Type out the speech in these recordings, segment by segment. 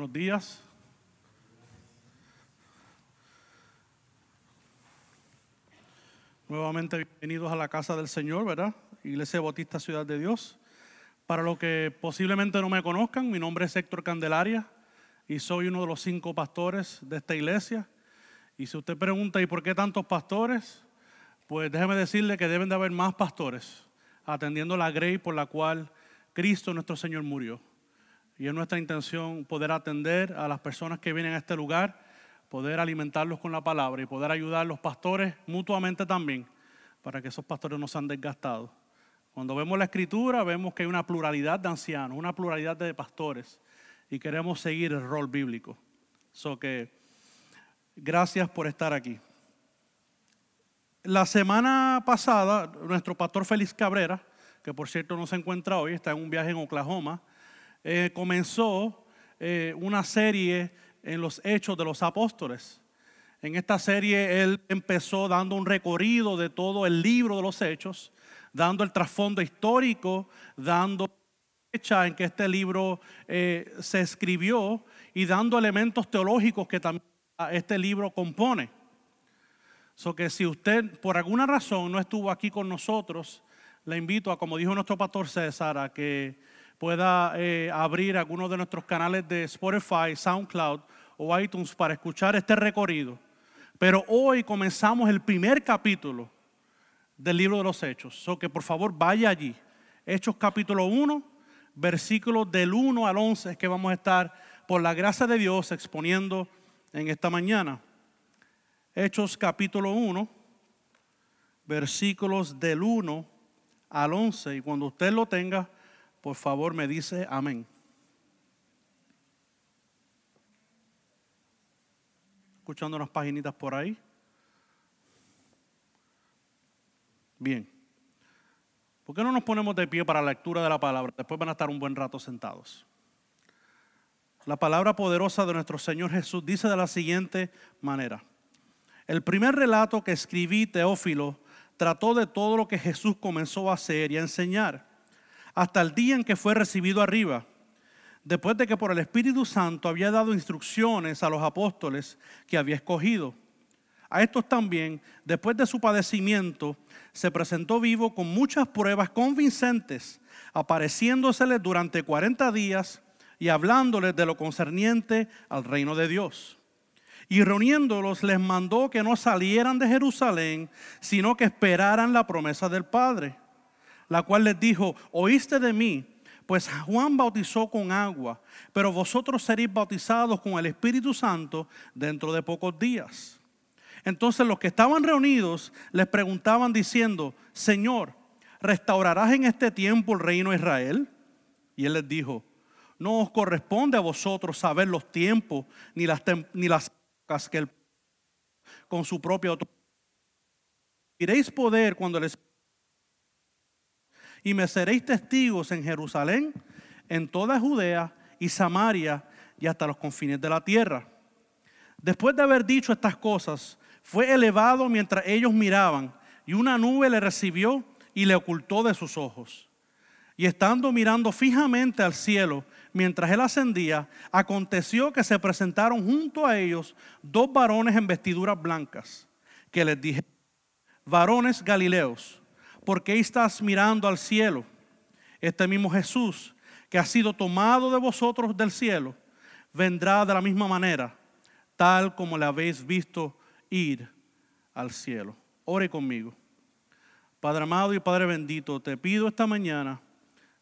Buenos días. Nuevamente bienvenidos a la casa del Señor, ¿verdad? Iglesia Bautista Ciudad de Dios. Para los que posiblemente no me conozcan, mi nombre es Héctor Candelaria y soy uno de los cinco pastores de esta iglesia. Y si usted pregunta, ¿y por qué tantos pastores? Pues déjeme decirle que deben de haber más pastores atendiendo la grey por la cual Cristo nuestro Señor murió. Y es nuestra intención poder atender a las personas que vienen a este lugar, poder alimentarlos con la palabra y poder ayudar a los pastores mutuamente también, para que esos pastores no sean desgastados. Cuando vemos la escritura, vemos que hay una pluralidad de ancianos, una pluralidad de pastores, y queremos seguir el rol bíblico. So que gracias por estar aquí. La semana pasada, nuestro pastor Félix Cabrera, que por cierto no se encuentra hoy, está en un viaje en Oklahoma, eh, comenzó eh, una serie en los hechos de los apóstoles. En esta serie él empezó dando un recorrido de todo el libro de los hechos, dando el trasfondo histórico, dando fecha en que este libro eh, se escribió y dando elementos teológicos que también este libro compone. So que si usted por alguna razón no estuvo aquí con nosotros, le invito a, como dijo nuestro pastor César, a que pueda eh, abrir algunos de nuestros canales de Spotify, SoundCloud o iTunes para escuchar este recorrido. Pero hoy comenzamos el primer capítulo del libro de los Hechos. So que por favor vaya allí. Hechos capítulo 1, versículos del 1 al 11 es que vamos a estar, por la gracia de Dios, exponiendo en esta mañana. Hechos capítulo 1, versículos del 1 al 11. Y cuando usted lo tenga, por favor me dice amén. Escuchando unas paginitas por ahí. Bien. ¿Por qué no nos ponemos de pie para la lectura de la palabra? Después van a estar un buen rato sentados. La palabra poderosa de nuestro Señor Jesús dice de la siguiente manera. El primer relato que escribí, Teófilo, trató de todo lo que Jesús comenzó a hacer y a enseñar, hasta el día en que fue recibido arriba, después de que por el Espíritu Santo había dado instrucciones a los apóstoles que había escogido. A estos también, después de su padecimiento, se presentó vivo con muchas pruebas convincentes, apareciéndoseles durante 40 días y hablándoles de lo concerniente al reino de Dios. Y reuniéndolos les mandó que no salieran de Jerusalén, sino que esperaran la promesa del Padre, la cual les dijo, oíste de mí, pues Juan bautizó con agua, pero vosotros seréis bautizados con el Espíritu Santo dentro de pocos días. Entonces los que estaban reunidos les preguntaban diciendo, Señor, ¿restaurarás en este tiempo el reino de Israel? Y él les dijo, no os corresponde a vosotros saber los tiempos ni las, ni las que el, con su propia autoridad. Iréis poder cuando les y me seréis testigos en Jerusalén, en toda Judea y Samaria y hasta los confines de la tierra. Después de haber dicho estas cosas, fue elevado mientras ellos miraban, y una nube le recibió y le ocultó de sus ojos. Y estando mirando fijamente al cielo, mientras él ascendía, aconteció que se presentaron junto a ellos dos varones en vestiduras blancas, que les dije, varones galileos, ¿por qué estás mirando al cielo? Este mismo Jesús, que ha sido tomado de vosotros del cielo, vendrá de la misma manera, tal como le habéis visto ir al cielo. Ore conmigo. Padre amado y Padre bendito, te pido esta mañana,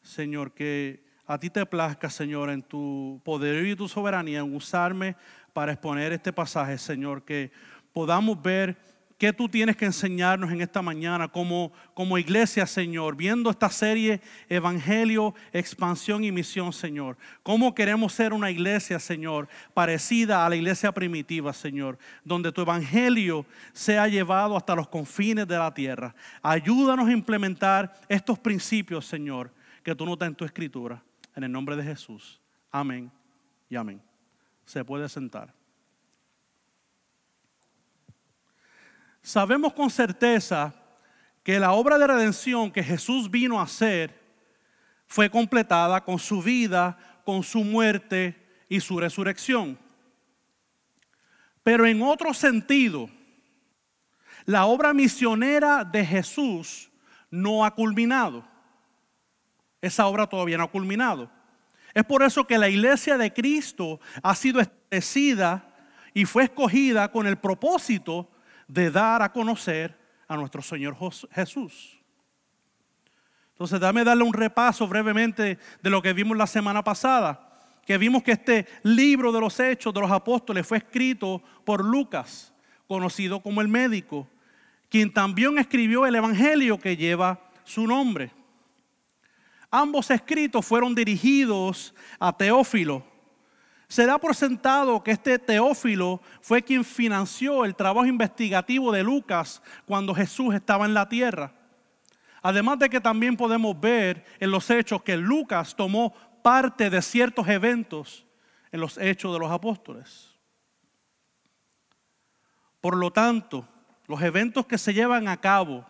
Señor, que a ti te plazca, Señor, en tu poder y tu soberanía, en usarme para exponer este pasaje, Señor, que podamos ver qué tú tienes que enseñarnos en esta mañana como, como iglesia, Señor, viendo esta serie Evangelio, Expansión y Misión, Señor. Cómo queremos ser una iglesia, Señor, parecida a la iglesia primitiva, Señor, donde tu Evangelio sea llevado hasta los confines de la tierra. Ayúdanos a implementar estos principios, Señor, que tú notas en tu escritura. En el nombre de Jesús. Amén y amén. Se puede sentar. Sabemos con certeza que la obra de redención que Jesús vino a hacer fue completada con su vida, con su muerte y su resurrección. Pero en otro sentido, la obra misionera de Jesús no ha culminado. Esa obra todavía no ha culminado. Es por eso que la iglesia de Cristo ha sido establecida y fue escogida con el propósito de dar a conocer a nuestro Señor Jesús. Entonces, dame darle un repaso brevemente de lo que vimos la semana pasada, que vimos que este libro de los hechos de los apóstoles fue escrito por Lucas, conocido como el médico, quien también escribió el Evangelio que lleva su nombre. Ambos escritos fueron dirigidos a Teófilo. Se da por sentado que este Teófilo fue quien financió el trabajo investigativo de Lucas cuando Jesús estaba en la tierra. Además de que también podemos ver en los hechos que Lucas tomó parte de ciertos eventos en los hechos de los apóstoles. Por lo tanto, los eventos que se llevan a cabo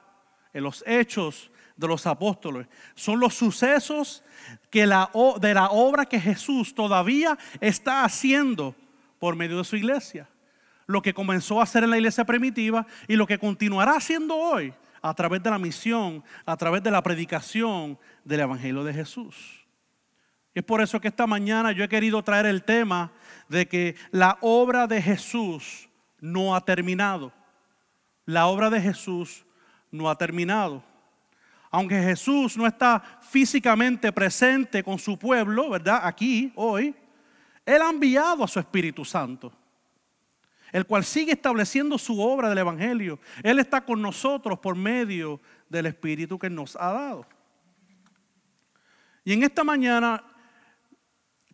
en los hechos de los apóstoles son los sucesos que la, de la obra que Jesús todavía está haciendo por medio de su iglesia. Lo que comenzó a hacer en la iglesia primitiva y lo que continuará haciendo hoy a través de la misión, a través de la predicación del Evangelio de Jesús. es por eso que esta mañana yo he querido traer el tema de que la obra de Jesús no ha terminado la obra de Jesús no ha terminado. Aunque Jesús no está físicamente presente con su pueblo, ¿verdad? Aquí, hoy, Él ha enviado a su Espíritu Santo, el cual sigue estableciendo su obra del Evangelio. Él está con nosotros por medio del Espíritu que nos ha dado. Y en esta mañana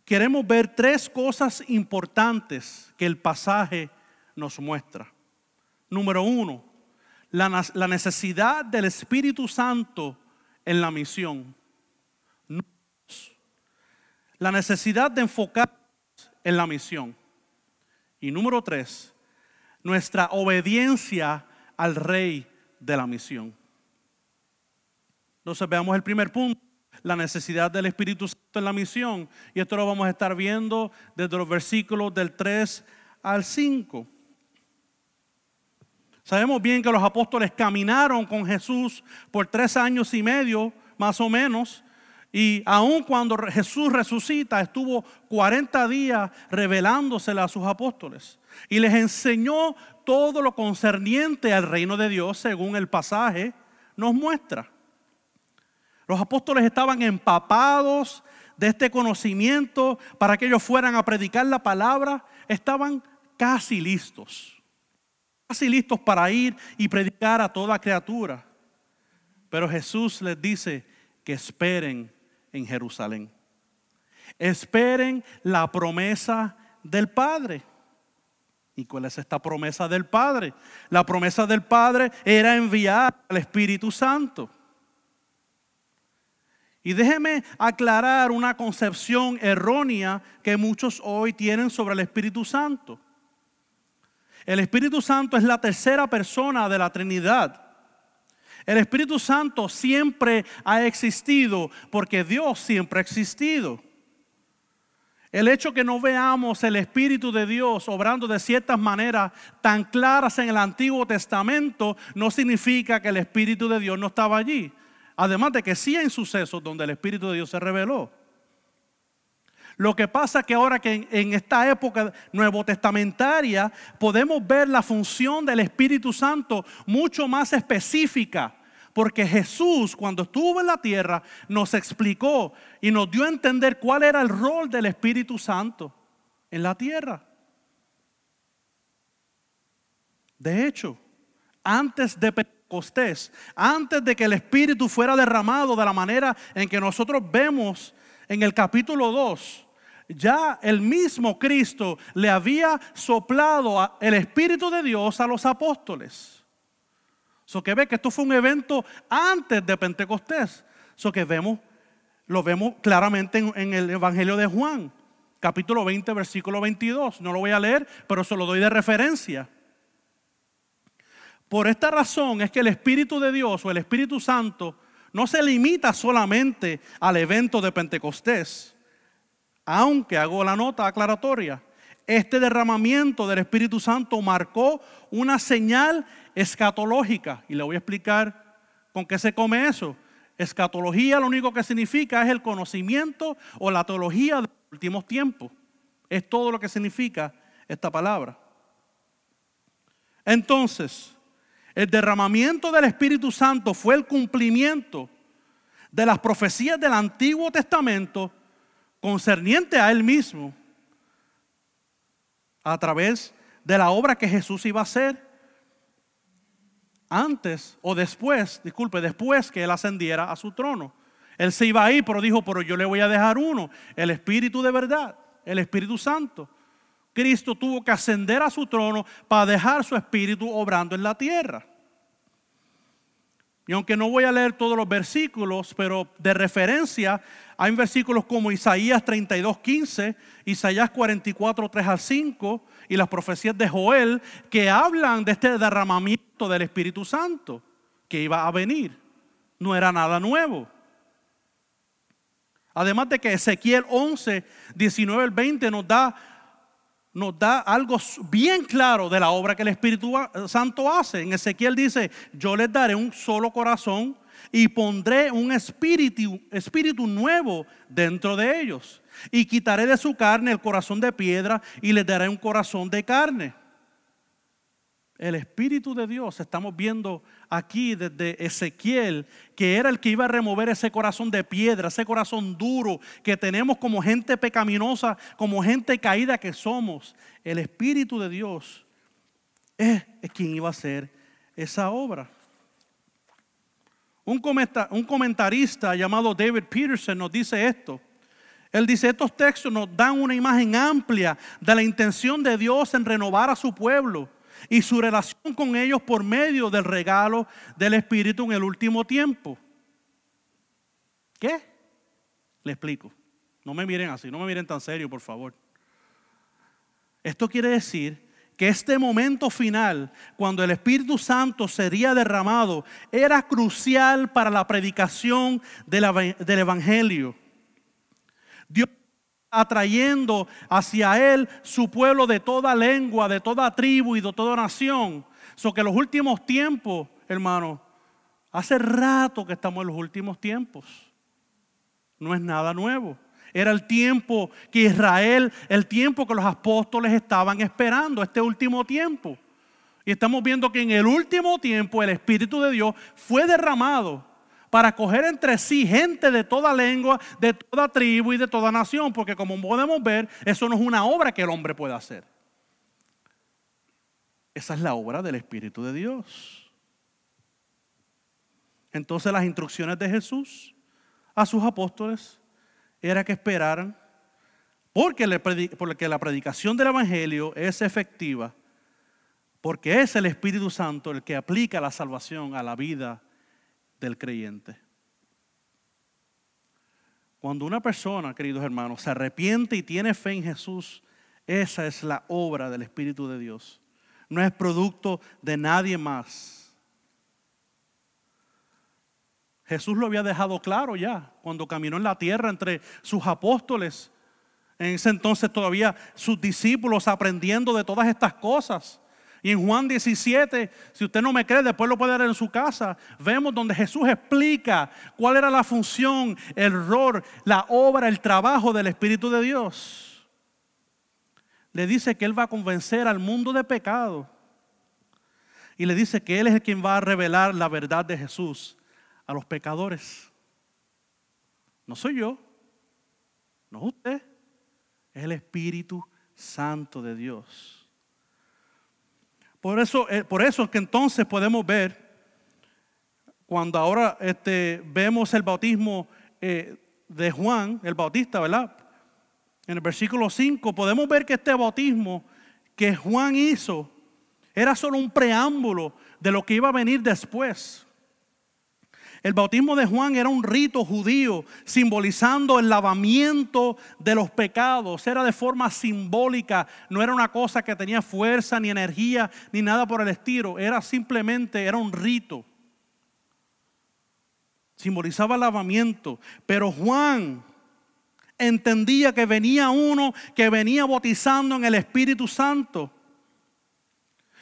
queremos ver tres cosas importantes que el pasaje nos muestra. Número uno, la, necesidad del Espíritu Santo en la misión. La necesidad de enfocar en la misión. Y número tres, nuestra obediencia al rey de la misión. Entonces veamos el primer punto, la necesidad del Espíritu Santo en la misión. Y esto lo vamos a estar viendo desde los versículos del 3 al 5. Sabemos bien que los apóstoles caminaron con Jesús por tres años y medio, más o menos, y aun cuando Jesús resucita, estuvo 40 días revelándosela a sus apóstoles. Y les enseñó todo lo concerniente al reino de Dios, según el pasaje nos muestra. Los apóstoles estaban empapados de este conocimiento para que ellos fueran a predicar la palabra. Estaban casi listos casi listos para ir y predicar a toda criatura. Pero Jesús les dice que esperen en Jerusalén. Esperen la promesa del Padre. ¿Y cuál es esta promesa del Padre? La promesa del Padre era enviar al Espíritu Santo. Y déjeme aclarar una concepción errónea que muchos hoy tienen sobre el Espíritu Santo. El Espíritu Santo es la tercera persona de la Trinidad. El Espíritu Santo siempre ha existido porque Dios siempre ha existido. El hecho que no veamos el Espíritu de Dios obrando de ciertas maneras tan claras en el Antiguo Testamento no significa que el Espíritu de Dios no estaba allí. Además de que sí hay sucesos donde el Espíritu de Dios se reveló. Lo que pasa es que ahora que en, esta época nuevo testamentaria podemos ver la función del Espíritu Santo mucho más específica. Porque Jesús cuando estuvo en la tierra nos explicó y nos dio a entender cuál era el rol del Espíritu Santo en la tierra. De hecho, antes de Pentecostés, antes de que el Espíritu fuera derramado de la manera en que nosotros vemos en el capítulo 2, ya el mismo Cristo le había soplado el Espíritu de Dios a los apóstoles. So que ve que esto fue un evento antes de Pentecostés. So que vemos, lo vemos claramente en, en, el Evangelio de Juan, capítulo 20, versículo 22. No lo voy a leer, pero se lo doy de referencia. Por esta razón es que el Espíritu de Dios o el Espíritu Santo no se limita solamente al evento de Pentecostés Aunque hago la nota aclaratoria, este derramamiento del Espíritu Santo marcó una señal escatológica. Y le voy a explicar con qué se come eso. Escatología lo único que significa es el conocimiento o la teología de los últimos tiempos. Es todo lo que significa esta palabra. Entonces, el derramamiento del Espíritu Santo fue el cumplimiento de las profecías del Antiguo Testamento concerniente a Él mismo a través de la obra que Jesús iba a hacer antes o después, disculpe, después que Él ascendiera a su trono. Él se iba a ir, pero dijo, pero yo le voy a dejar uno, el Espíritu de verdad, el Espíritu Santo. Cristo tuvo que ascender a su trono para dejar su Espíritu obrando en la tierra. Y aunque no voy a leer todos los versículos, pero de referencia hay versículos como Isaías 32, 15, Isaías 44, 3 al 5 y las profecías de Joel que hablan de este derramamiento del Espíritu Santo que iba a venir. No era nada nuevo. Además de que Ezequiel 11, 19 al 20 nos da nos da algo bien claro de la obra que el Espíritu Santo hace. En Ezequiel dice, yo les daré un solo corazón y pondré un espíritu, nuevo dentro de ellos. Y quitaré de su carne el corazón de piedra y les daré un corazón de carne. El Espíritu de Dios, estamos viendo aquí desde Ezequiel, que era el que iba a remover ese corazón de piedra, ese corazón duro que tenemos como gente pecaminosa, como gente caída que somos. El Espíritu de Dios es, quien iba a hacer esa obra. Un, comentarista llamado David Peterson nos dice esto. Él dice, estos textos nos dan una imagen amplia de la intención de Dios en renovar a su pueblo y su relación con ellos por medio del regalo del Espíritu en el último tiempo. ¿Qué? Le explico. No me miren así, no me miren tan serio, por favor. Esto quiere decir que este momento final, cuando el Espíritu Santo sería derramado, era crucial para la predicación del Evangelio. Dios atrayendo hacia él su pueblo de toda lengua, de toda tribu y de toda nación. So que los últimos tiempos, hermano, hace rato que estamos en los últimos tiempos. No es nada nuevo. Era el tiempo que Israel, el tiempo que los apóstoles estaban esperando, este último tiempo. Y estamos viendo que en el último tiempo el Espíritu de Dios fue derramado para coger entre sí gente de toda lengua, de toda tribu y de toda nación, porque como podemos ver, eso no es una obra que el hombre puede hacer. Esa es la obra del Espíritu de Dios. Entonces las instrucciones de Jesús a sus apóstoles era que esperaran, porque, porque la predicación del Evangelio es efectiva, porque es el Espíritu Santo el que aplica la salvación a la vida del creyente. Cuando una persona, queridos hermanos, se arrepiente y tiene fe en Jesús, esa es la obra del Espíritu de Dios. No es producto de nadie más. Jesús lo había dejado claro ya cuando caminó en la tierra entre sus apóstoles. En ese entonces todavía sus discípulos aprendiendo de todas estas cosas. Y en Juan 17, si usted no me cree, después lo puede ver en su casa. Vemos donde Jesús explica cuál era la función, el rol, la obra, el trabajo del Espíritu de Dios. Le dice que Él va a convencer al mundo de pecado. Y le dice que Él es el quien va a revelar la verdad de Jesús a los pecadores. No soy yo, no es usted, es el Espíritu Santo de Dios. Por eso, eh, por eso es que entonces podemos ver, cuando ahora este, vemos el bautismo eh, de Juan, el bautista, ¿verdad? En el versículo 5 podemos ver que este bautismo que Juan hizo era solo un preámbulo de lo que iba a venir después. El bautismo de Juan era un rito judío simbolizando el lavamiento de los pecados. Era de forma simbólica, no era una cosa que tenía fuerza ni energía ni nada por el estilo. Era simplemente, era un rito. Simbolizaba el lavamiento. Pero Juan Entendía que venía uno que venía bautizando en el Espíritu Santo.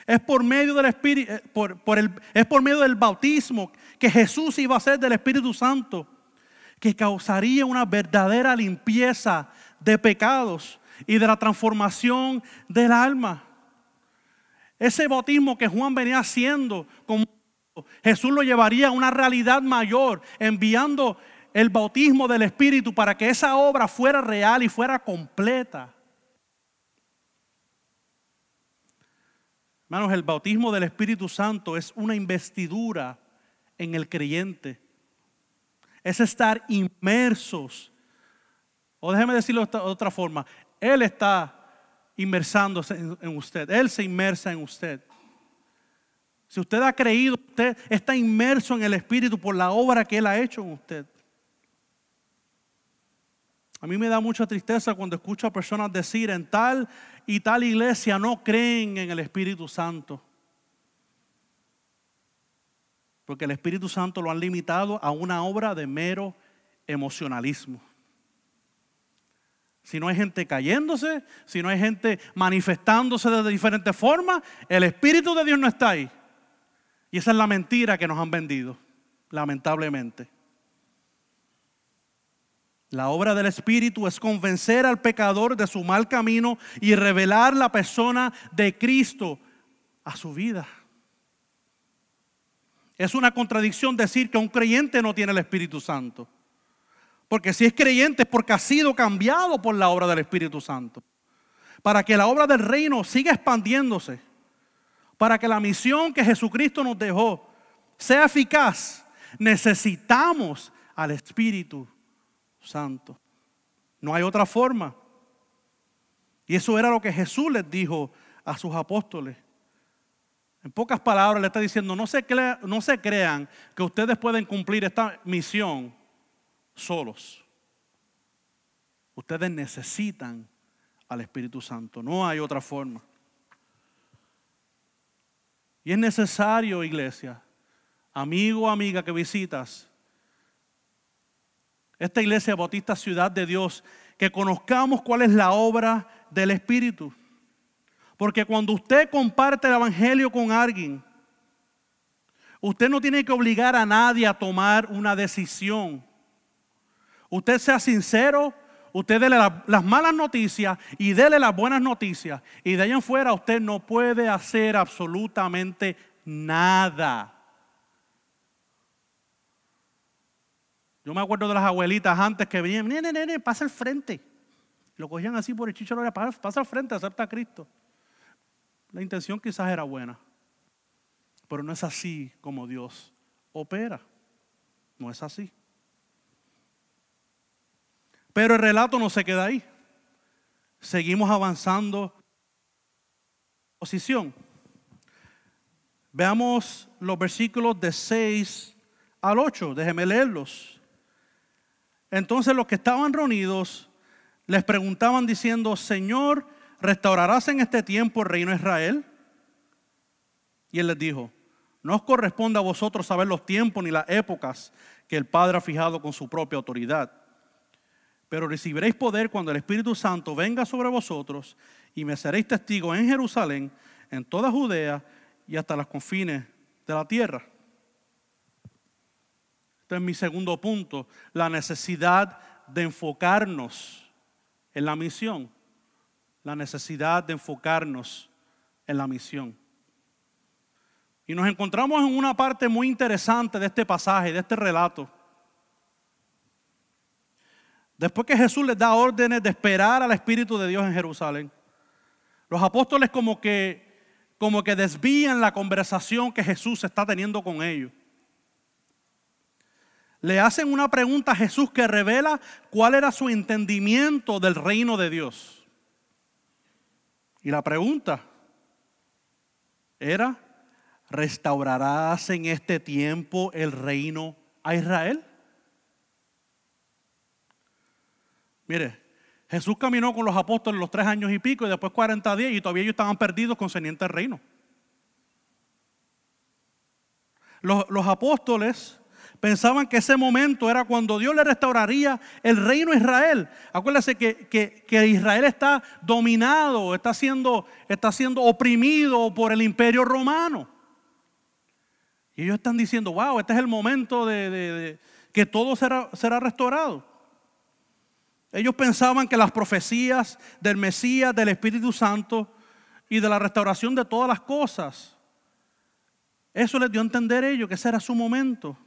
Es por medio del Espíritu, eh, por, el, es por medio del bautismo que Jesús iba a ser del Espíritu Santo, que causaría una verdadera limpieza de pecados y de la transformación del alma. Ese bautismo que Juan venía haciendo, Jesús lo llevaría a una realidad mayor, enviando el bautismo del Espíritu para que esa obra fuera real y fuera completa. Hermanos, el bautismo del Espíritu Santo es una investidura en el creyente. Es estar inmersos. O déjeme decirlo de otra forma. Él está inmersándose en usted. Él se inmersa en usted. Si usted ha creído, usted está inmerso en el Espíritu por la obra que Él ha hecho en usted. A mí me da mucha tristeza cuando escucho a personas decir en tal y tal iglesia no creen en el Espíritu Santo. Porque el Espíritu Santo lo han limitado a una obra de mero emocionalismo. Si no hay gente cayéndose, si no hay gente manifestándose de diferentes formas, el Espíritu de Dios no está ahí. Y esa es la mentira que nos han vendido, lamentablemente. La obra del Espíritu es convencer al pecador de su mal camino y revelar la persona de Cristo a su vida. Es una contradicción decir que un creyente no tiene el Espíritu Santo. Porque si es creyente es porque ha sido cambiado por la obra del Espíritu Santo. Para que la obra del reino siga expandiéndose. Para que la misión que Jesucristo nos dejó sea eficaz, necesitamos al Espíritu Santo. No hay otra forma. Y eso era lo que Jesús les dijo a sus apóstoles. En pocas palabras le está diciendo, no se, crean que ustedes pueden cumplir esta misión solos. Ustedes necesitan al Espíritu Santo. No hay otra forma. Y es necesario, iglesia, amigo o amiga que visitas, esta iglesia bautista ciudad de Dios, que conozcamos cuál es la obra del Espíritu. Porque cuando usted comparte el Evangelio con alguien, usted no tiene que obligar a nadie a tomar una decisión. Usted sea sincero, usted dele las malas noticias y dele las buenas noticias. Y de ahí en fuera usted no puede hacer absolutamente nada. Yo me acuerdo de las abuelitas antes que venían, nene, nene, pasa al frente. Lo cogían así por el chicho, pasa al frente, acepta a Cristo. La intención quizás era buena, pero no es así como Dios opera. No es así. Pero el relato no se queda ahí. Seguimos avanzando. Posición. Veamos los versículos de 6 al 8. Déjeme leerlos. Entonces los que estaban reunidos les preguntaban diciendo, Señor, ¿restaurarás en este tiempo el reino de Israel? Y él les dijo, no os corresponde a vosotros saber los tiempos ni las épocas que el Padre ha fijado con su propia autoridad. Pero recibiréis poder cuando el Espíritu Santo venga sobre vosotros y me seréis testigos en Jerusalén, en toda Judea y hasta los confines de la tierra. Este es mi segundo punto, la necesidad de enfocarnos en la misión. La necesidad de enfocarnos en la misión. Y nos encontramos en una parte muy interesante de este pasaje, de este relato. Después que Jesús les da órdenes de esperar al Espíritu de Dios en Jerusalén, los apóstoles como que, como que desvían la conversación que Jesús está teniendo con ellos le hacen una pregunta a Jesús que revela cuál era su entendimiento del reino de Dios. Y la pregunta era, ¿restaurarás en este tiempo el reino a Israel? Mire, Jesús caminó con los apóstoles los tres años y pico y después 40 días y todavía ellos estaban perdidos concerniente al reino. Los, los apóstoles pensaban que ese momento era cuando Dios le restauraría el reino a Israel. Acuérdense que, que, Israel está dominado, está siendo, está siendo oprimido por el imperio romano. Y ellos están diciendo, wow, este es el momento de, que todo será, será restaurado. Ellos pensaban que las profecías del Mesías, del Espíritu Santo y de la restauración de todas las cosas, eso les dio a entender ellos que ese era su momento.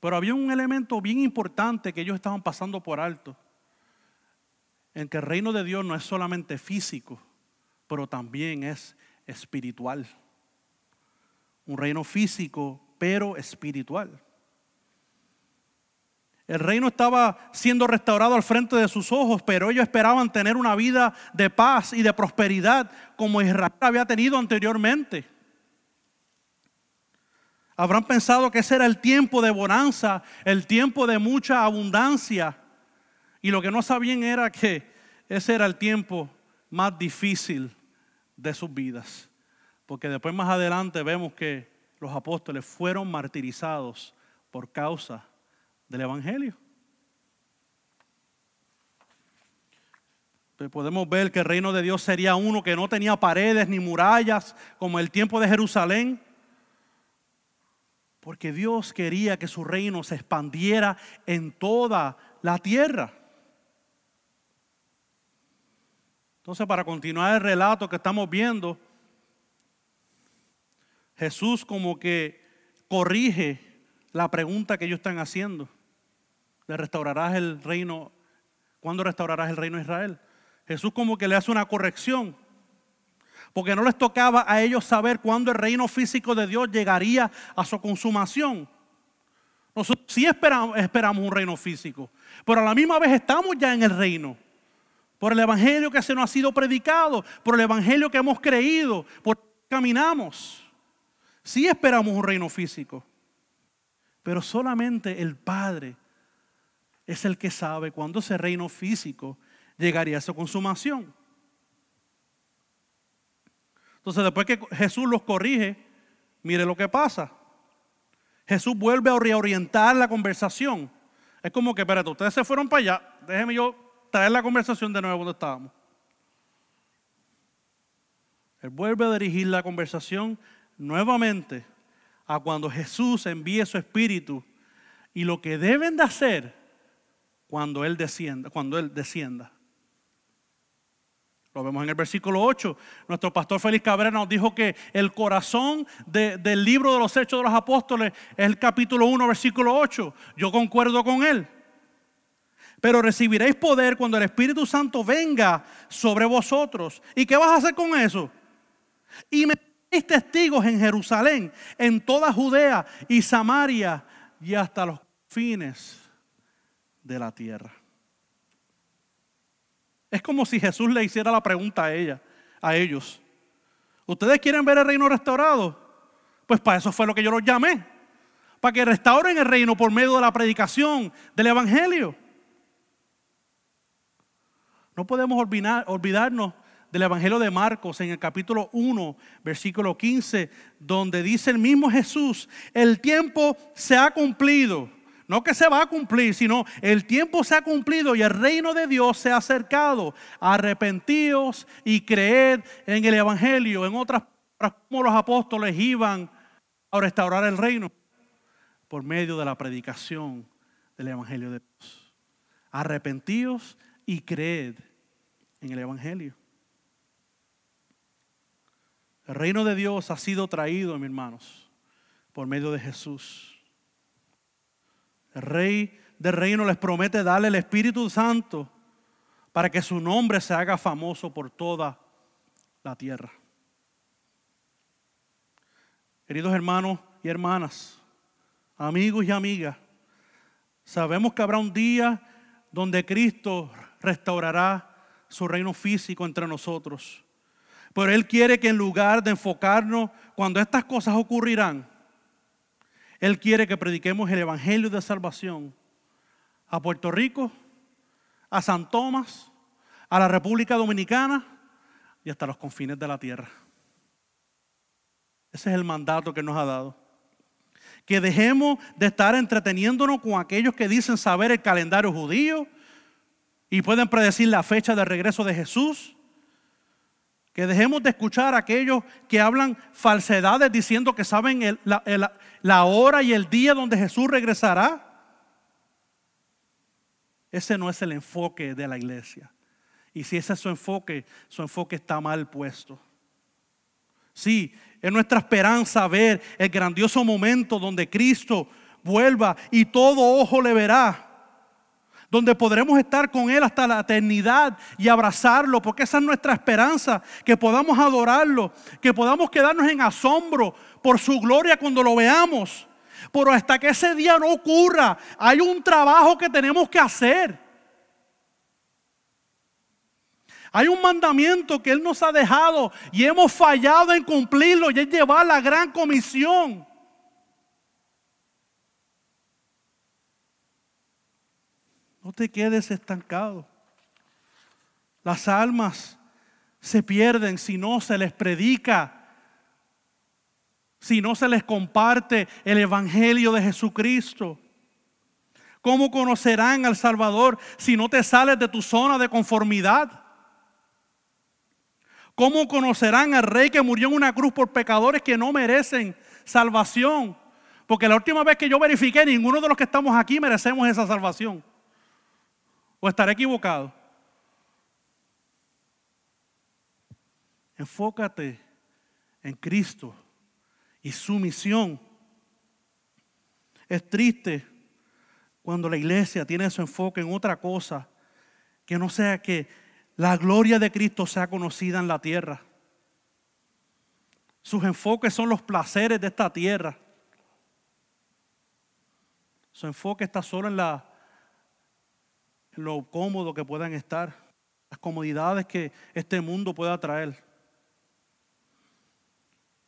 Pero había un elemento bien importante que ellos estaban pasando por alto, en que el reino de Dios no es solamente físico, pero también es espiritual. Un reino físico, pero espiritual. El reino estaba siendo restaurado al frente de sus ojos, pero ellos esperaban tener una vida de paz y de prosperidad como Israel había tenido anteriormente. Habrán pensado que ese era el tiempo de bonanza, el tiempo de mucha abundancia. Y lo que no sabían era que ese era el tiempo más difícil de sus vidas. Porque después más adelante vemos que los apóstoles fueron martirizados por causa del Evangelio. Pues podemos ver que el reino de Dios sería uno que no tenía paredes ni murallas como el tiempo de Jerusalén, porque Dios quería que su reino se expandiera en toda la tierra. Entonces, para continuar el relato que estamos viendo, Jesús como que corrige la pregunta que ellos están haciendo. ¿Le restaurarás el reino? ¿Cuándo restaurarás el reino de Israel? Jesús como que le hace una corrección porque no les tocaba a ellos saber cuándo el reino físico de Dios llegaría a su consumación. Nosotros sí esperamos, un reino físico, pero a la misma vez estamos ya en el reino. Por el evangelio que se nos ha sido predicado, por el evangelio que hemos creído, por caminamos. Sí esperamos un reino físico, pero solamente el Padre es el que sabe cuándo ese reino físico llegaría a su consumación. Entonces, después que Jesús los corrige, mire lo que pasa. Jesús vuelve a reorientar la conversación. Es como que, espérate, ustedes se fueron para allá, déjenme yo traer la conversación de nuevo donde estábamos. Él vuelve a dirigir la conversación nuevamente a cuando Jesús envíe su espíritu y lo que deben de hacer cuando Él descienda, cuando Él descienda. Lo vemos en el versículo 8. Nuestro pastor Félix Cabrera nos dijo que el corazón del libro de los Hechos de los Apóstoles es el capítulo 1, versículo 8. Yo concuerdo con él. Pero recibiréis poder cuando el Espíritu Santo venga sobre vosotros. ¿Y qué vas a hacer con eso? Y me testigos en Jerusalén, en toda Judea y Samaria y hasta los fines de la tierra. Es como si Jesús le hiciera la pregunta a ella, a ellos. ¿Ustedes quieren ver el reino restaurado? Pues para eso fue lo que yo los llamé. Para que restauren el reino por medio de la predicación del Evangelio. No podemos olvidarnos del Evangelio de Marcos en el capítulo 1, versículo 15, donde dice el mismo Jesús, el tiempo se ha cumplido no que se va a cumplir, sino el tiempo se ha cumplido y el reino de Dios se ha acercado. Arrepentíos y creed en el Evangelio. En otras palabras, como los apóstoles iban a restaurar el reino por medio de la predicación del Evangelio de Dios. Arrepentíos y creed en el Evangelio. El reino de Dios ha sido traído, mis hermanos, por medio de Jesús. Rey del reino les promete darle el Espíritu Santo para que su nombre se haga famoso por toda la tierra. Queridos hermanos y hermanas, amigos y amigas, sabemos que habrá un día donde Cristo restaurará su reino físico entre nosotros. Pero Él quiere que en lugar de enfocarnos cuando estas cosas ocurrirán, él quiere que prediquemos el Evangelio de salvación a Puerto Rico, a San Tomás, a la República Dominicana y hasta los confines de la tierra. Ese es el mandato que nos ha dado. Que dejemos de estar entreteniéndonos con aquellos que dicen saber el calendario judío y pueden predecir la fecha de regreso de Jesús. Que dejemos de escuchar a aquellos que hablan falsedades diciendo que saben la, hora y el día donde Jesús regresará. Ese no es el enfoque de la iglesia. Y si ese es su enfoque, su enfoque está mal puesto. Sí, es nuestra esperanza ver el grandioso momento donde Cristo vuelva y todo ojo le verá donde podremos estar con Él hasta la eternidad y abrazarlo, porque esa es nuestra esperanza, que podamos adorarlo, que podamos quedarnos en asombro por su gloria cuando lo veamos. Pero hasta que ese día no ocurra, hay un trabajo que tenemos que hacer. Hay un mandamiento que Él nos ha dejado y hemos fallado en cumplirlo y es llevar la gran comisión. No te quedes estancado. Las almas se pierden si no se les predica, si no se les comparte el Evangelio de Jesucristo. ¿Cómo conocerán al Salvador si no te sales de tu zona de conformidad? ¿Cómo conocerán al Rey que murió en una cruz por pecadores que no merecen salvación? Porque la última vez que yo verifiqué, ninguno de los que estamos aquí merecemos esa salvación. ¿O estaré equivocado? Enfócate en Cristo y su misión. Es triste cuando la iglesia tiene su enfoque en otra cosa que no sea que la gloria de Cristo sea conocida en la tierra. Sus enfoques son los placeres de esta tierra. Su enfoque está solo en la lo cómodo que puedan estar, las comodidades que este mundo pueda traer.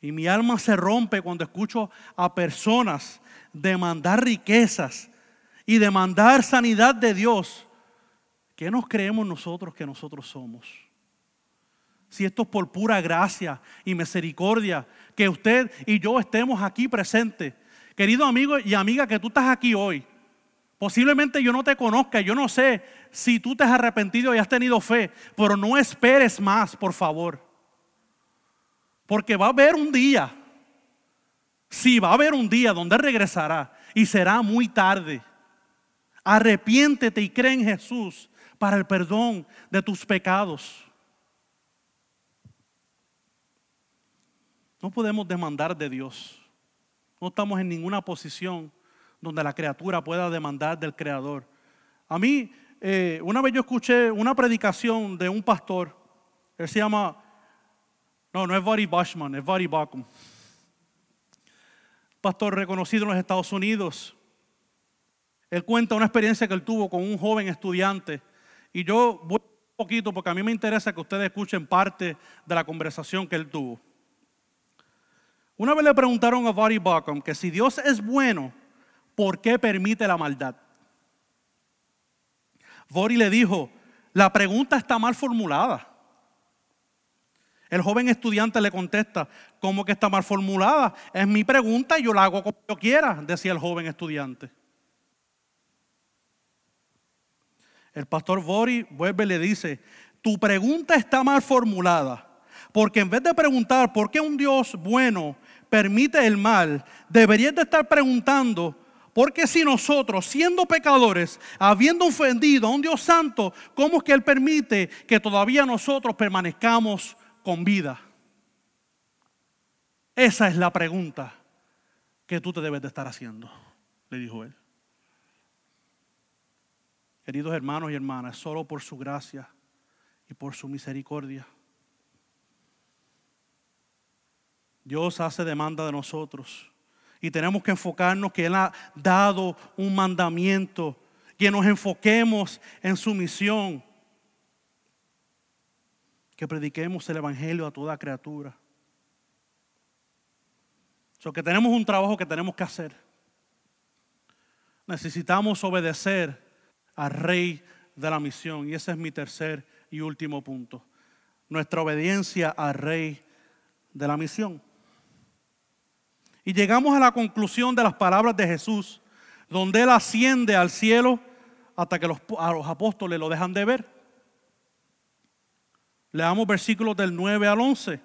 Y mi alma se rompe cuando escucho a personas demandar riquezas y demandar sanidad de Dios. ¿Qué nos creemos nosotros que nosotros somos? Si esto es por pura gracia y misericordia, que usted y yo estemos aquí presentes. Querido amigo y amiga que tú estás aquí hoy, Posiblemente yo no te conozca, yo no sé si tú te has arrepentido y has tenido fe, pero no esperes más, por favor. Porque va a haber un día, sí, va a haber un día donde regresará y será muy tarde. Arrepiéntete y cree en Jesús para el perdón de tus pecados. No podemos demandar de Dios. No estamos en ninguna posición donde la criatura pueda demandar del Creador. A mí, eh, una vez yo escuché una predicación de un pastor, él se llama, no, no es Buddy Bushman, es Buddy Bacum. Pastor reconocido en los Estados Unidos. Él cuenta una experiencia que él tuvo con un joven estudiante. Y yo voy un poquito porque a mí me interesa que ustedes escuchen parte de la conversación que él tuvo. Una vez le preguntaron a Buddy Bacum que si Dios es bueno, ¿por qué permite la maldad? Bori le dijo, la pregunta está mal formulada. El joven estudiante le contesta, ¿cómo que está mal formulada? Es mi pregunta y yo la hago como yo quiera, decía el joven estudiante. El pastor Bori vuelve y le dice, tu pregunta está mal formulada, porque en vez de preguntar por qué un Dios bueno permite el mal, deberías de estar preguntando porque si nosotros, siendo pecadores, habiendo ofendido a un Dios santo, ¿cómo es que Él permite que todavía nosotros permanezcamos con vida? Esa es la pregunta que tú te debes de estar haciendo, le dijo Él. Queridos hermanos y hermanas, solo por su gracia y por su misericordia. Dios hace demanda de nosotros y tenemos que enfocarnos que Él ha dado un mandamiento, que nos enfoquemos en su misión, que prediquemos el Evangelio a toda criatura. So que tenemos un trabajo que tenemos que hacer. Necesitamos obedecer al Rey de la misión. Y ese es mi tercer y último punto. Nuestra obediencia al Rey de la misión. Y llegamos a la conclusión de las palabras de Jesús, donde Él asciende al cielo hasta que los, a los apóstoles lo dejan de ver. Leamos versículos del 9 al 11.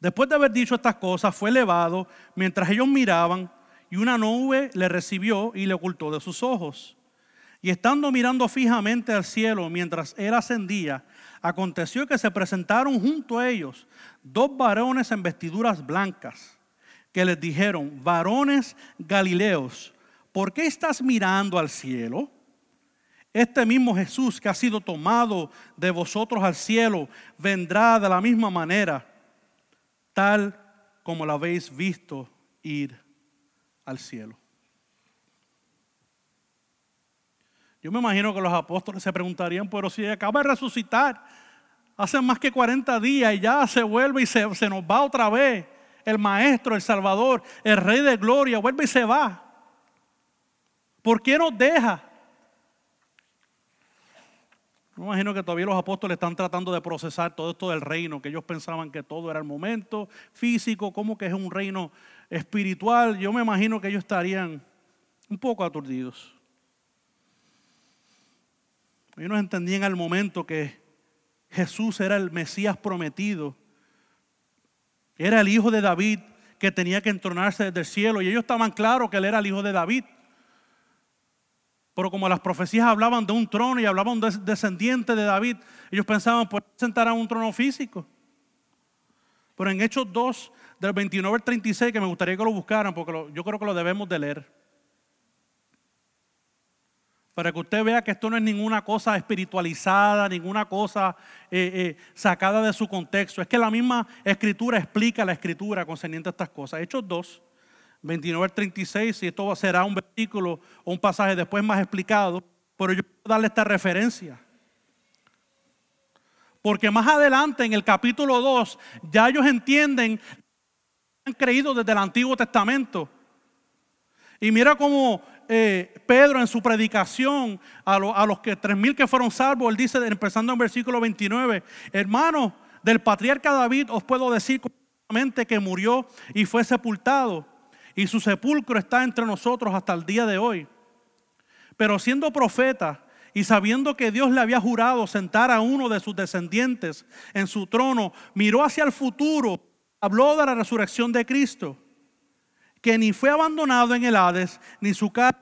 Después de haber dicho estas cosas, fue elevado mientras ellos miraban y una nube le recibió y le ocultó de sus ojos. Y estando mirando fijamente al cielo mientras él ascendía, aconteció que se presentaron junto a ellos dos varones en vestiduras blancas, que les dijeron, varones galileos, ¿por qué estás mirando al cielo? Este mismo Jesús que ha sido tomado de vosotros al cielo vendrá de la misma manera, tal como lo habéis visto ir al cielo. Yo me imagino que los apóstoles se preguntarían, pero si acaba de resucitar hace más que 40 días y ya se vuelve y se, se nos va otra vez, el Maestro, el Salvador, el Rey de Gloria, vuelve y se va. ¿Por qué nos deja? Me imagino que todavía los apóstoles están tratando de procesar todo esto del reino, que ellos pensaban que todo era el momento físico, como que es un reino espiritual. Yo me imagino que ellos estarían un poco aturdidos. Ellos no entendían al momento que Jesús era el Mesías prometido, era el hijo de David que tenía que entronarse desde el cielo, y ellos estaban claros que él era el hijo de David. Pero como las profecías hablaban de un trono y hablaban de descendiente de David, ellos pensaban, pues sentar a un trono físico. Pero en Hechos 2, del 29 al 36, que me gustaría que lo buscaran, porque yo creo que lo debemos de leer. Para que usted vea que esto no es ninguna cosa espiritualizada, ninguna cosa eh, eh, sacada de su contexto. Es que la misma escritura explica la escritura concerniente a estas cosas. Hechos 2, 29 al 36, y esto será un versículo o un pasaje después más explicado, pero yo quiero darle esta referencia. Porque más adelante en el capítulo 2 ya ellos entienden, han creído desde el Antiguo Testamento. Y mira cómo eh, Pedro en su predicación a, los que tres mil que fueron salvos, él dice, empezando en versículo 29, hermano, del patriarca David os puedo decir que murió y fue sepultado y su sepulcro está entre nosotros hasta el día de hoy. Pero siendo profeta y sabiendo que Dios le había jurado sentar a uno de sus descendientes en su trono, miró hacia el futuro, habló de la resurrección de Cristo, que ni fue abandonado en el Hades, ni su carne.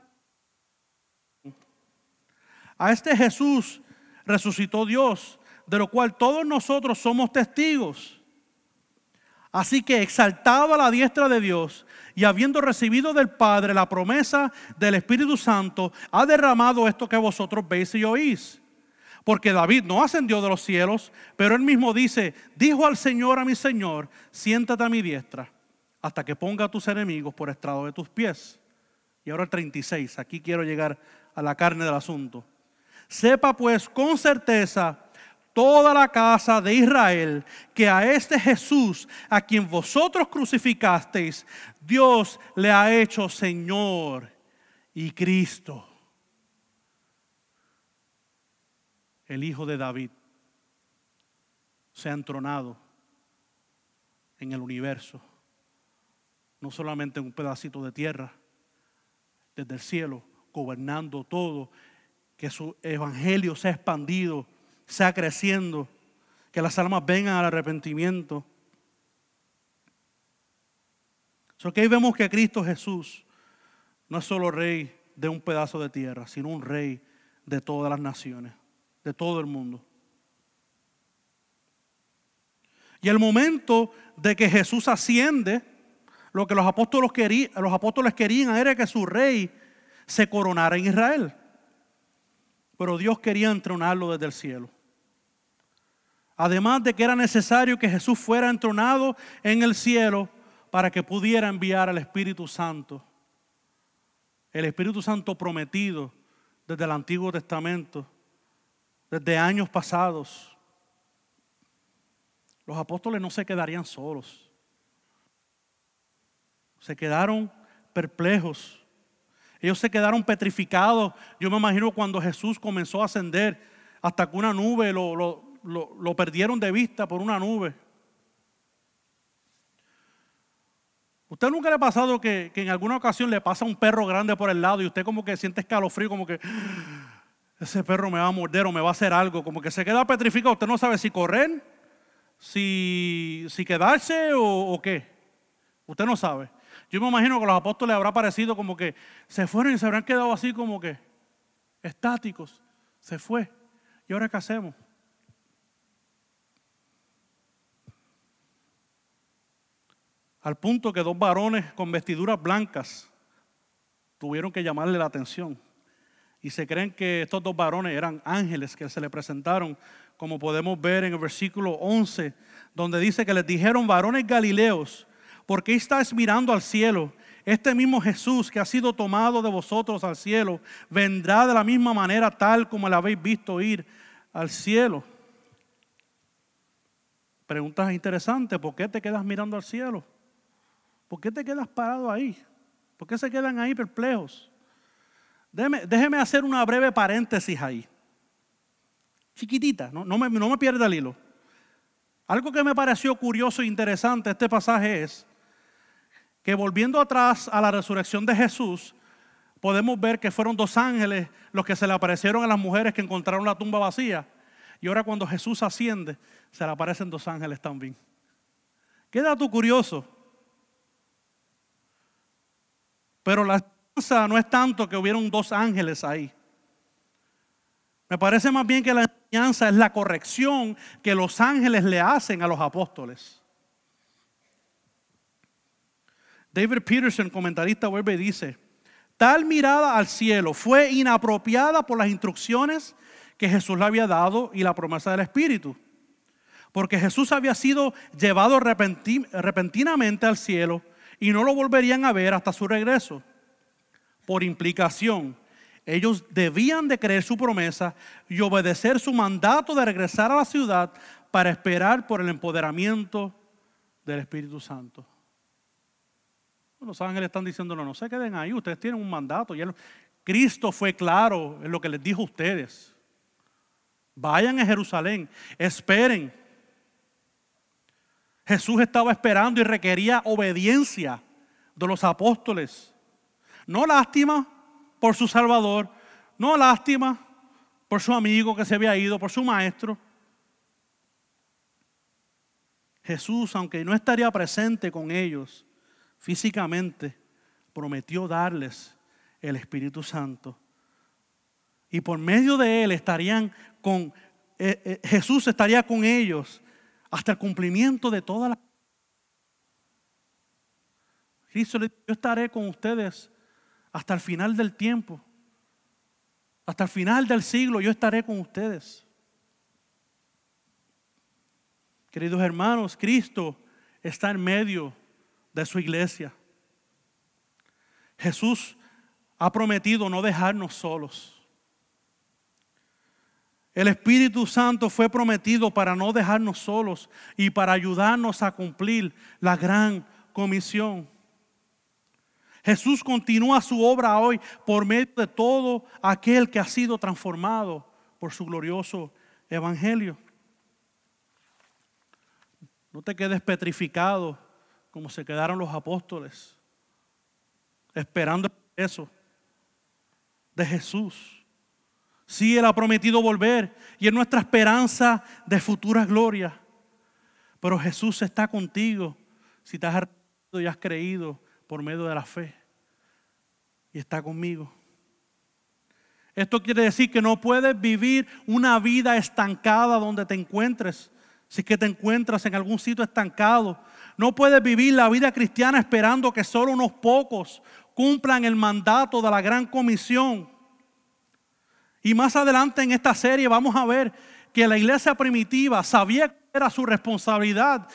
A este Jesús resucitó Dios, de lo cual todos nosotros somos testigos. Así que exaltado a la diestra de Dios y habiendo recibido del Padre la promesa del Espíritu Santo, ha derramado esto que vosotros veis y oís. Porque David no ascendió de los cielos, pero él mismo dice, dijo al Señor a mi Señor, siéntate a mi diestra hasta que ponga a tus enemigos por estrado de tus pies. Y ahora el 36, aquí quiero llegar a la carne del asunto. Sepa pues con certeza toda la casa de Israel que a este Jesús, a quien vosotros crucificasteis, Dios le ha hecho Señor y Cristo, el Hijo de David, se ha entronado en el universo, no solamente en un pedacito de tierra, desde el cielo, gobernando todo, que su evangelio se ha expandido sea creciendo, que las almas vengan al arrepentimiento. So que ahí vemos que Cristo Jesús no es solo rey de un pedazo de tierra, sino un rey de todas las naciones, de todo el mundo. Y el momento de que Jesús asciende, lo que los apóstoles, querían, era que su rey se coronara en Israel. Pero Dios quería entronarlo desde el cielo. Además de que era necesario que Jesús fuera entronado en el cielo para que pudiera enviar al Espíritu Santo. El Espíritu Santo prometido desde el Antiguo Testamento, desde años pasados. Los apóstoles no se quedarían solos. Se quedaron perplejos. Ellos se quedaron petrificados. Yo me imagino cuando Jesús comenzó a ascender hasta que una nube lo, lo lo, perdieron de vista por una nube. ¿Usted nunca le ha pasado que, que en alguna ocasión le pasa un perro grande por el lado y usted como que siente escalofrío, como que ese perro me va a morder o me va a hacer algo, como que se queda petrificado, usted no sabe si correr, si, si quedarse o qué. Usted no sabe. Yo me imagino que a los apóstoles habrá parecido como que se fueron y se habrán quedado así como que estáticos. Se fue. ¿Y ahora qué hacemos? Al punto que dos varones con vestiduras blancas tuvieron que llamarle la atención. Y se creen que estos dos varones eran ángeles que se le presentaron, como podemos ver en el versículo 11, donde dice que les dijeron, varones galileos, ¿por qué estáis mirando al cielo? Este mismo Jesús que ha sido tomado de vosotros al cielo, vendrá de la misma manera tal como le habéis visto ir al cielo. Preguntas interesantes, ¿por qué te quedas mirando al cielo? ¿Por qué te quedas parado ahí? ¿Por qué se quedan ahí perplejos? Déjeme, hacer una breve paréntesis ahí. Chiquitita, no, no, me, no me pierda el hilo. Algo que me pareció curioso e interesante este pasaje es que volviendo atrás a la resurrección de Jesús, podemos ver que fueron dos ángeles los que se le aparecieron a las mujeres que encontraron la tumba vacía. Y ahora cuando Jesús asciende, se le aparecen dos ángeles también. ¿Qué dato curioso? Pero la enseñanza no es tanto que hubieron dos ángeles ahí. Me parece más bien que la enseñanza es la corrección que los ángeles le hacen a los apóstoles. David Peterson, comentarista, vuelve y dice, tal mirada al cielo fue inapropiada por las instrucciones que Jesús le había dado y la promesa del Espíritu. Porque Jesús había sido llevado repentinamente al cielo y no lo volverían a ver hasta su regreso. Por implicación, ellos debían de creer su promesa y obedecer su mandato de regresar a la ciudad para esperar por el empoderamiento del Espíritu Santo. Los ángeles están diciendo, no, se queden ahí, ustedes tienen un mandato. Cristo fue claro en lo que les dijo a ustedes. Vayan a Jerusalén, esperen Jesús estaba esperando y requería obediencia de los apóstoles. No lástima por su Salvador, no lástima por su amigo que se había ido, por su maestro. Jesús, aunque no estaría presente con ellos físicamente, prometió darles el Espíritu Santo. Y por medio de él estarían con, eh, eh, Jesús estaría con ellos hasta el cumplimiento de toda la... Cristo yo estaré con ustedes hasta el final del tiempo. Hasta el final del siglo yo estaré con ustedes. Queridos hermanos, Cristo está en medio de su iglesia. Jesús ha prometido no dejarnos solos. El Espíritu Santo fue prometido para no dejarnos solos y para ayudarnos a cumplir la gran comisión. Jesús continúa su obra hoy por medio de todo aquel que ha sido transformado por su glorioso evangelio. No te quedes petrificado como se quedaron los apóstoles, esperando eso de Jesús. Sí, Él ha prometido volver y es nuestra esperanza de futura gloria. Pero Jesús está contigo si te has arrepentido y has creído por medio de la fe. Y está conmigo. Esto quiere decir que no puedes vivir una vida estancada donde te encuentres. Si es que te encuentras en algún sitio estancado. No puedes vivir la vida cristiana esperando que solo unos pocos cumplan el mandato de la gran comisión. Y más adelante en esta serie vamos a ver que la iglesia primitiva sabía que era su responsabilidad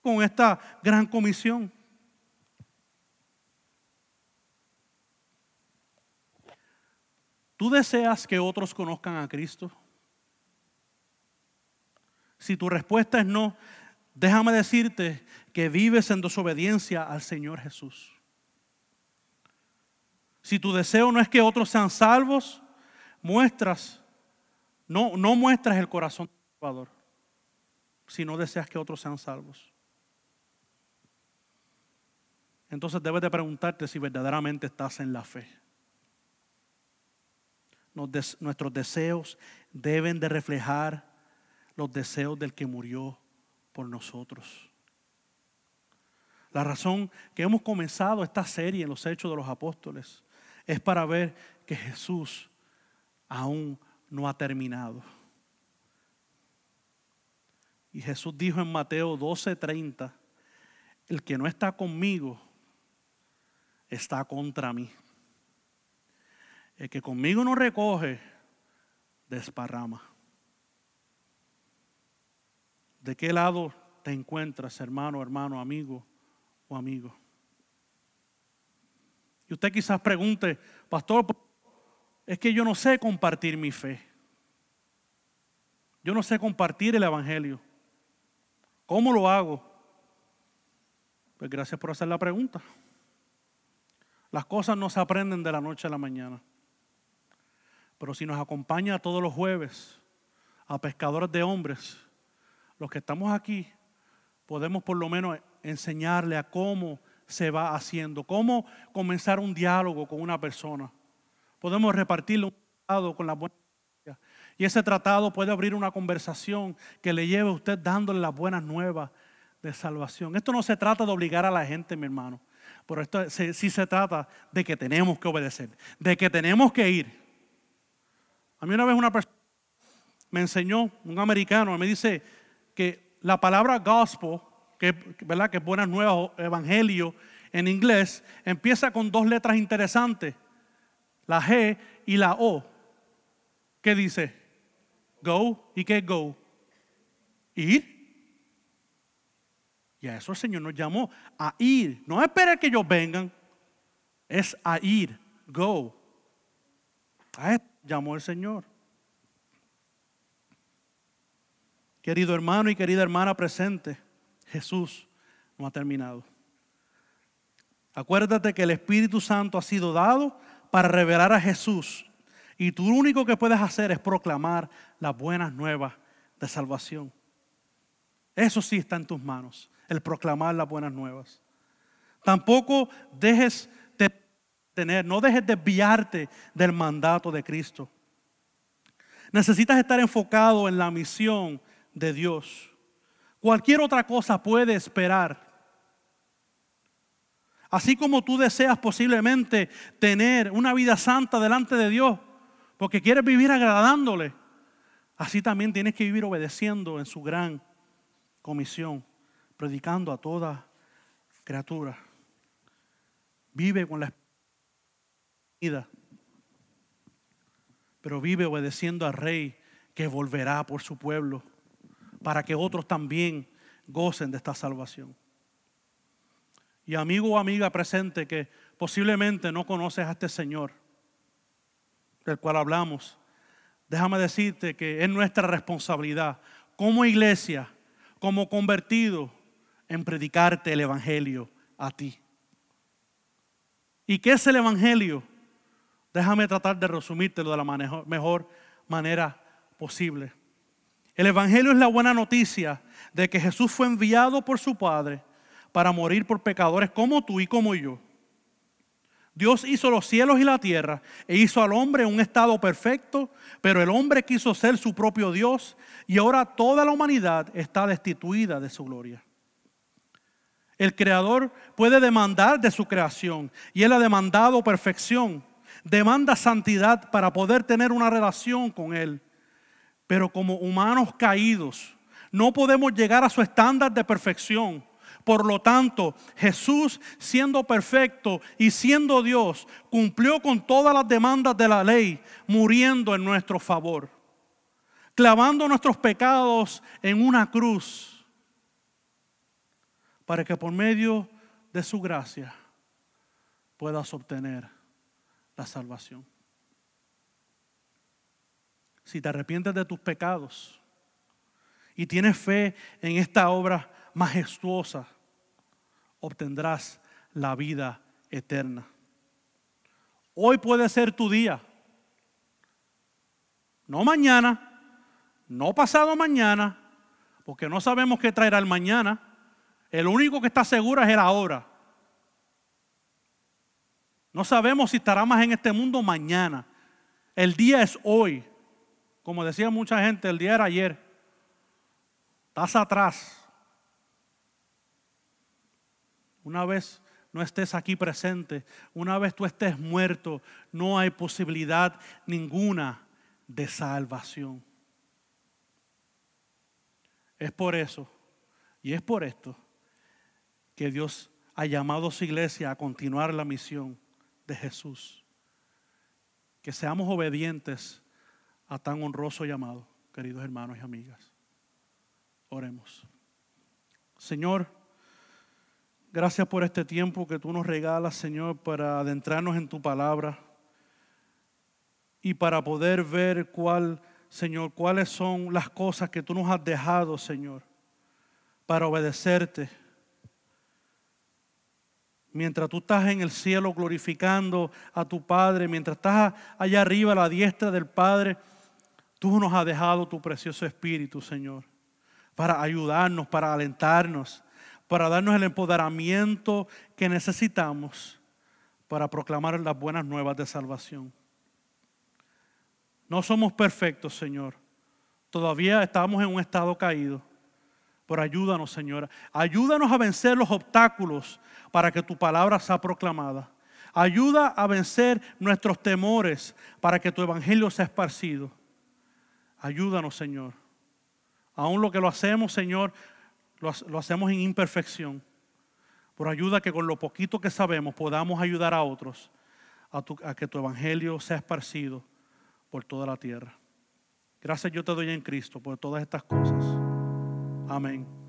con esta gran comisión. ¿Tú deseas que otros conozcan a Cristo? Si tu respuesta es no, déjame decirte que vives en desobediencia al Señor Jesús. Si tu deseo no es que otros sean salvos, muestras, no, no muestras el corazón del Salvador, si no deseas que otros sean salvos. entonces debes de preguntarte si verdaderamente estás en la fe. Nuestros deseos deben de reflejar los deseos del que murió por nosotros. La razón que hemos comenzado esta serie en los Hechos de los Apóstoles es para ver que Jesús aún no ha terminado. Y Jesús dijo en Mateo 12:30, el que no está conmigo está contra mí. El que conmigo no recoge, desparrama. ¿De qué lado te encuentras, hermano, hermano, amigo o amigo? Y usted quizás pregunte, pastor, es que yo no sé compartir mi fe. Yo no sé compartir el Evangelio. ¿Cómo lo hago? Pues gracias por hacer la pregunta. Las cosas no se aprenden de la noche a la mañana. Pero si nos acompaña todos los jueves a pescadores de hombres, los que estamos aquí, podemos por lo menos enseñarle a cómo se va haciendo, cómo comenzar un diálogo con una persona. Podemos repartirle un tratado con la buena y ese tratado puede abrir una conversación que le lleve a usted dándole las buenas nuevas de salvación. Esto no se trata de obligar a la gente, mi hermano, pero esto sí se trata de que tenemos que obedecer, de que tenemos que ir. A mí una vez una persona me enseñó, un americano, me dice que la palabra gospel, que, ¿verdad? que es buenas nuevas, evangelio en inglés, empieza con dos letras interesantes, la G y la O. ¿Qué dice? Go. ¿Y qué go? Ir. Y a eso el Señor nos llamó, a ir. No esperar que ellos vengan, es a ir. Go. A eso llamó el Señor. Querido hermano y querida hermana presente, Jesús no ha terminado. Acuérdate que el Espíritu Santo ha sido dado para revelar a Jesús y tú lo único que puedes hacer es proclamar las buenas nuevas de salvación. Eso sí está en tus manos, el proclamar las buenas nuevas. Tampoco dejes de tener, no dejes desviarte del mandato de Cristo. Necesitas estar enfocado en la misión de Dios. Cualquier otra cosa puede esperar. Así como tú deseas posiblemente tener una vida santa delante de Dios, porque quieres vivir agradándole, así también tienes que vivir obedeciendo en su gran comisión, predicando a toda criatura. Vive con la vida, pero vive obedeciendo al Rey que volverá por su pueblo, para que otros también gocen de esta salvación. Y amigo o amiga presente que posiblemente no conoces a este Señor, del cual hablamos, déjame decirte que es nuestra responsabilidad como iglesia, como convertido, en predicarte el Evangelio a ti. ¿Y qué es el Evangelio? Déjame tratar de resumírtelo de la mejor manera posible. El Evangelio es la buena noticia de que Jesús fue enviado por su Padre para morir por pecadores como tú y como yo. Dios hizo los cielos y la tierra e hizo al hombre un estado perfecto, pero el hombre quiso ser su propio Dios y ahora toda la humanidad está destituida de su gloria. El creador puede demandar de su creación y él ha demandado perfección, demanda santidad para poder tener una relación con él. Pero como humanos caídos, no podemos llegar a su estándar de perfección por lo tanto, Jesús, siendo perfecto y siendo Dios, cumplió con todas las demandas de la ley, muriendo en nuestro favor, clavando nuestros pecados en una cruz, para que por medio de su gracia puedas obtener la salvación. Si te arrepientes de tus pecados y tienes fe en esta obra majestuosa, obtendrás la vida eterna. Hoy puede ser tu día. No mañana, no pasado mañana, porque no sabemos qué traerá el mañana. El único que está seguro es el ahora. No sabemos si estará más en este mundo mañana. El día es hoy. Como decía mucha gente, el día era ayer. Estás atrás. Una vez no estés aquí presente, una vez tú estés muerto, no hay posibilidad ninguna de salvación. Es por eso y es por esto que Dios ha llamado a su iglesia a continuar la misión de Jesús. Que seamos obedientes a tan honroso llamado, queridos hermanos y amigas. Oremos. Señor, gracias por este tiempo que tú nos regalas, Señor, para adentrarnos en tu palabra y para poder ver cuál, Señor, cuáles son las cosas que tú nos has dejado, Señor, para obedecerte mientras tú estás en el cielo glorificando a tu Padre, mientras estás allá arriba a la diestra del Padre, tú nos has dejado tu precioso Espíritu, Señor, para ayudarnos, para alentarnos, para darnos el empoderamiento que necesitamos para proclamar las buenas nuevas de salvación. No somos perfectos, Señor. Todavía estamos en un estado caído. Pero ayúdanos, Señora. Ayúdanos a vencer los obstáculos para que tu palabra sea proclamada. Ayuda a vencer nuestros temores para que tu evangelio sea esparcido. Ayúdanos, Señor. Aún lo que lo hacemos, Señor, lo, hacemos en imperfección. Por ayuda que con lo poquito que sabemos podamos ayudar a otros a, que tu evangelio sea esparcido por toda la tierra. Gracias yo te doy en Cristo por todas estas cosas. Amén.